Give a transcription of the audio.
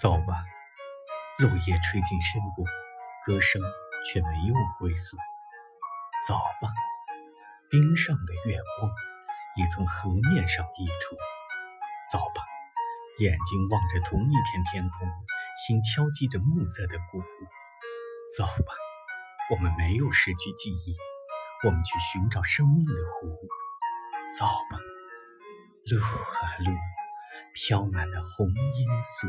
走吧，落叶吹进深谷，歌声却没有归宿。走吧，冰上的月光也从河面上溢出。走吧，眼睛望着同一片天空，心敲击着暮色的鼓。走吧，我们没有失去记忆，我们去寻找生命的湖。走吧，路啊路，飘满了红罂粟。